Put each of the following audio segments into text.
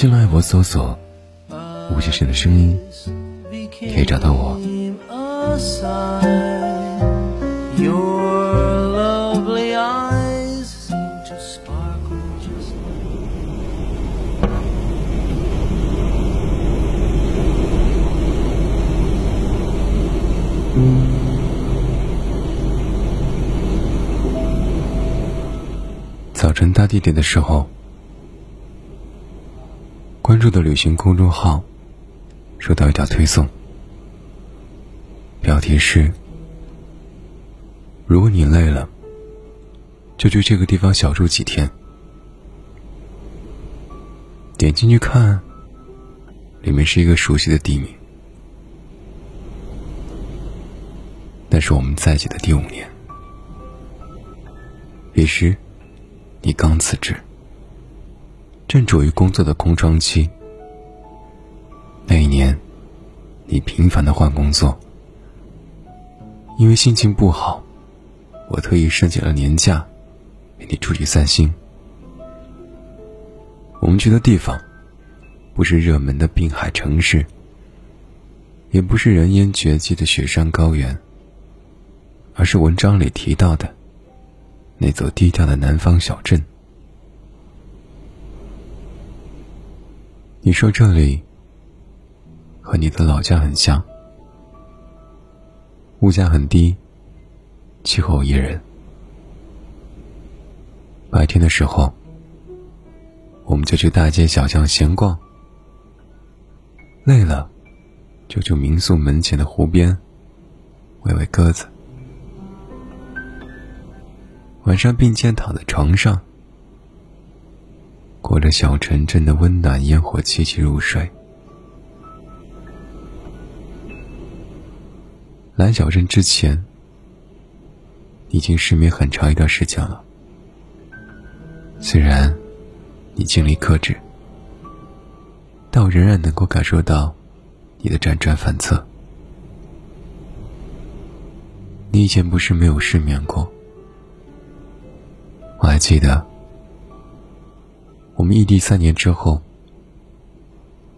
新浪微博搜索“吴先生的声音”，可以找到我。早晨搭地铁的时候，关注的旅行公众号收到一条推送，标题是：“如果你累了，就去这个地方小住几天。”点进去看，里面是一个熟悉的地名，那是我们在一起的第五年。彼时，你刚辞职，正处于工作的空窗期。那一年，你频繁的换工作，因为心情不好，我特意申请了年假，陪你出去散心。我们去的地方，不是热门的滨海城市，也不是人烟绝迹的雪山高原，而是文章里提到的那座低调的南方小镇。你说这里和你的老家很像，物价很低，气候宜人。白天的时候，我们就去大街小巷闲逛，累了就去民宿门前的湖边喂喂鸽子。晚上并肩躺在床上，裹着小城镇的温暖烟火气息入睡。来小镇之前，已经失眠很长一段时间了。虽然你尽力克制，但我仍然能够感受到你的辗转反侧。你以前不是没有失眠过。我还记得，我们异地三年之后，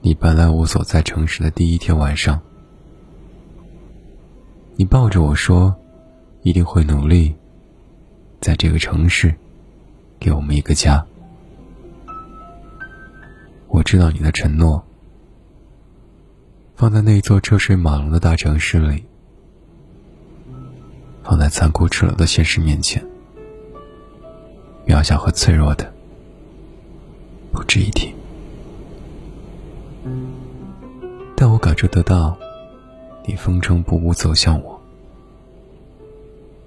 你搬来我所在城市的第一天晚上，你抱着我说，一定会努力，在这个城市，给我们一个家。我知道你的承诺，放在那座车水马龙的大城市里，放在残酷赤裸的现实面前。渺小和脆弱的，不值一提。但我感受得到，你风尘仆仆走向我，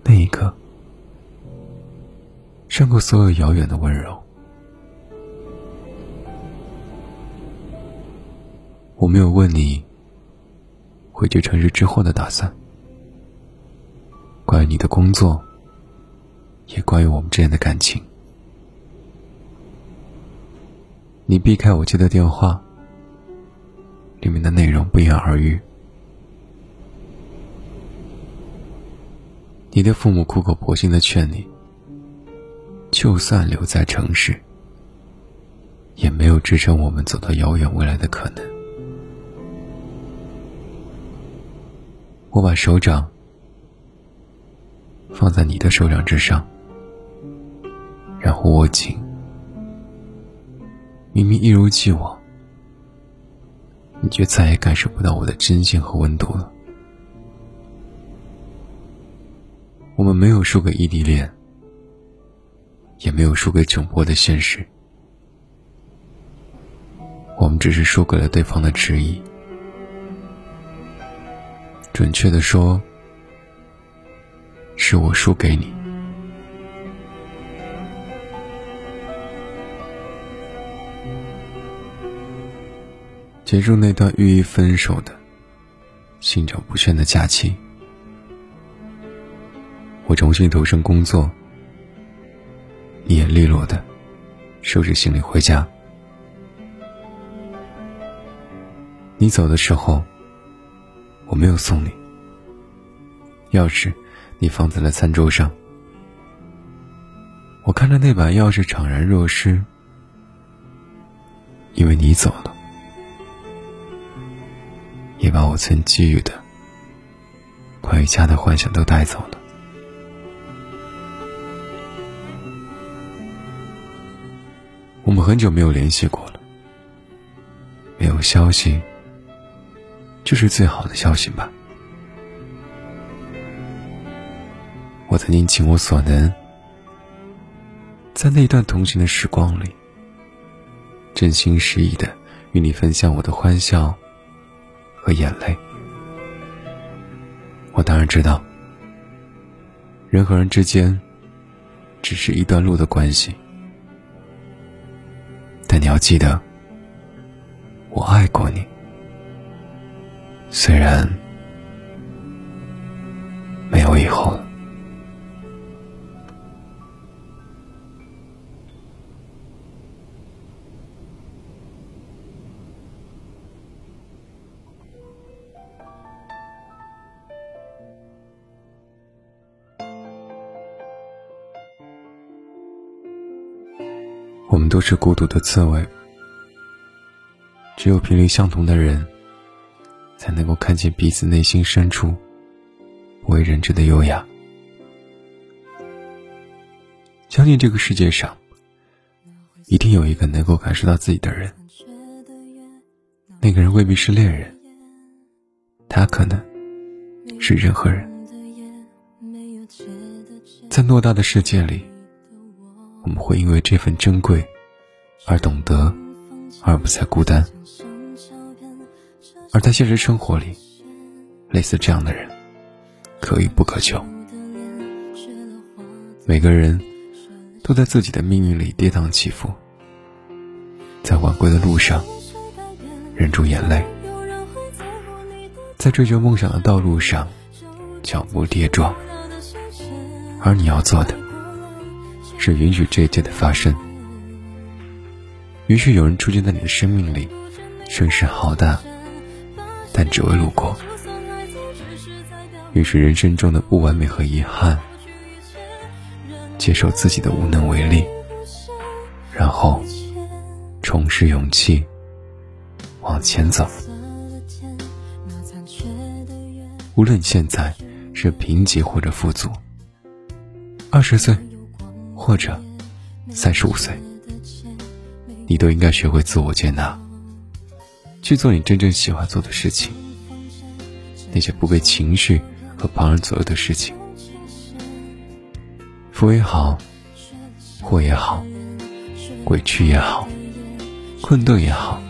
那一刻，胜过所有遥远的温柔。我没有问你回去城市之后的打算，关于你的工作。也关于我们之间的感情，你避开我接的电话，里面的内容不言而喻。你的父母苦口婆心的劝你，就算留在城市，也没有支撑我们走到遥远未来的可能。我把手掌放在你的手掌之上。然后握紧，明明一如既往，你却再也感受不到我的真心和温度了。我们没有输给异地恋，也没有输给窘迫的现实，我们只是输给了对方的迟疑。准确的说，是我输给你。结束那段寓意分手的心照不宣的假期，我重新投身工作，你也利落的收拾行李回家。你走的时候，我没有送你，钥匙你放在了餐桌上。我看着那把钥匙怅然若失，因为你走了，也把我曾给予的关于家的幻想都带走了。我们很久没有联系过了，没有消息，就是最好的消息吧。我曾经尽我所能。在那段同行的时光里，真心实意的与你分享我的欢笑和眼泪。我当然知道，人和人之间只是一段路的关系，但你要记得，我爱过你，虽然们都是孤独的刺猬，只有频率相同的人，才能够看见彼此内心深处不为人知的优雅。相信这个世界上，一定有一个能够感受到自己的人。那个人未必是恋人，他可能是任何人。在偌大的世界里。我们会因为这份珍贵而懂得，而不再孤单。而在现实生活里，类似这样的人可遇不可求。每个人都在自己的命运里跌宕起伏，在晚归的路上忍住眼泪，在追求梦想的道路上脚步跌撞。而你要做的。是允许这一切的发生，于是有人出现在你的生命里，声势浩大，但只为路过；于是人生中的不完美和遗憾，接受自己的无能为力，然后重拾勇气，往前走。无论现在是贫瘠或者富足，二十岁。或者，三十五岁，你都应该学会自我接纳，去做你真正喜欢做的事情。那些不被情绪和旁人左右的事情，福也好，祸也好，委屈也好，困顿也好，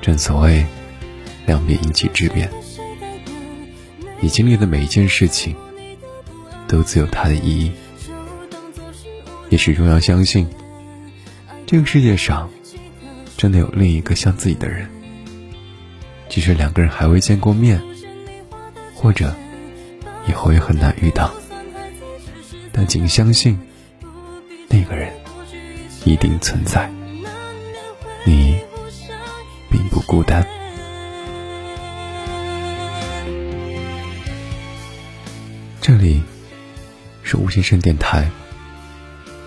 正所谓量变引起质变。你经历的每一件事情，都自有它的意义。也始终要相信，这个世界上真的有另一个像自己的人。即使两个人还未见过面，或者以后也很难遇到，但请相信，那个人一定存在。你并不孤单。这里是吴先生电台。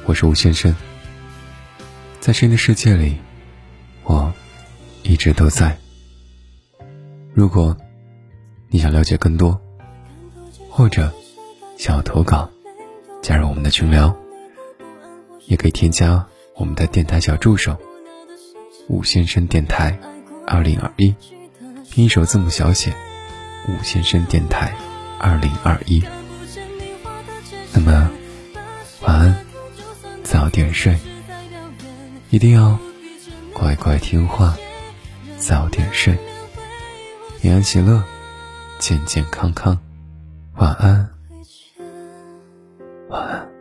我是吴先生，在声音的世界里，我一直都在。如果你想了解更多，或者想要投稿，加入我们的群聊，也可以添加我们的电台小助手“吴先生电台二零二一”，拼音首字母小写“吴先生电台二零二一”。那么，晚安。早点睡，一定要乖乖听话。早点睡，平安喜乐，健健康康。晚安，晚安。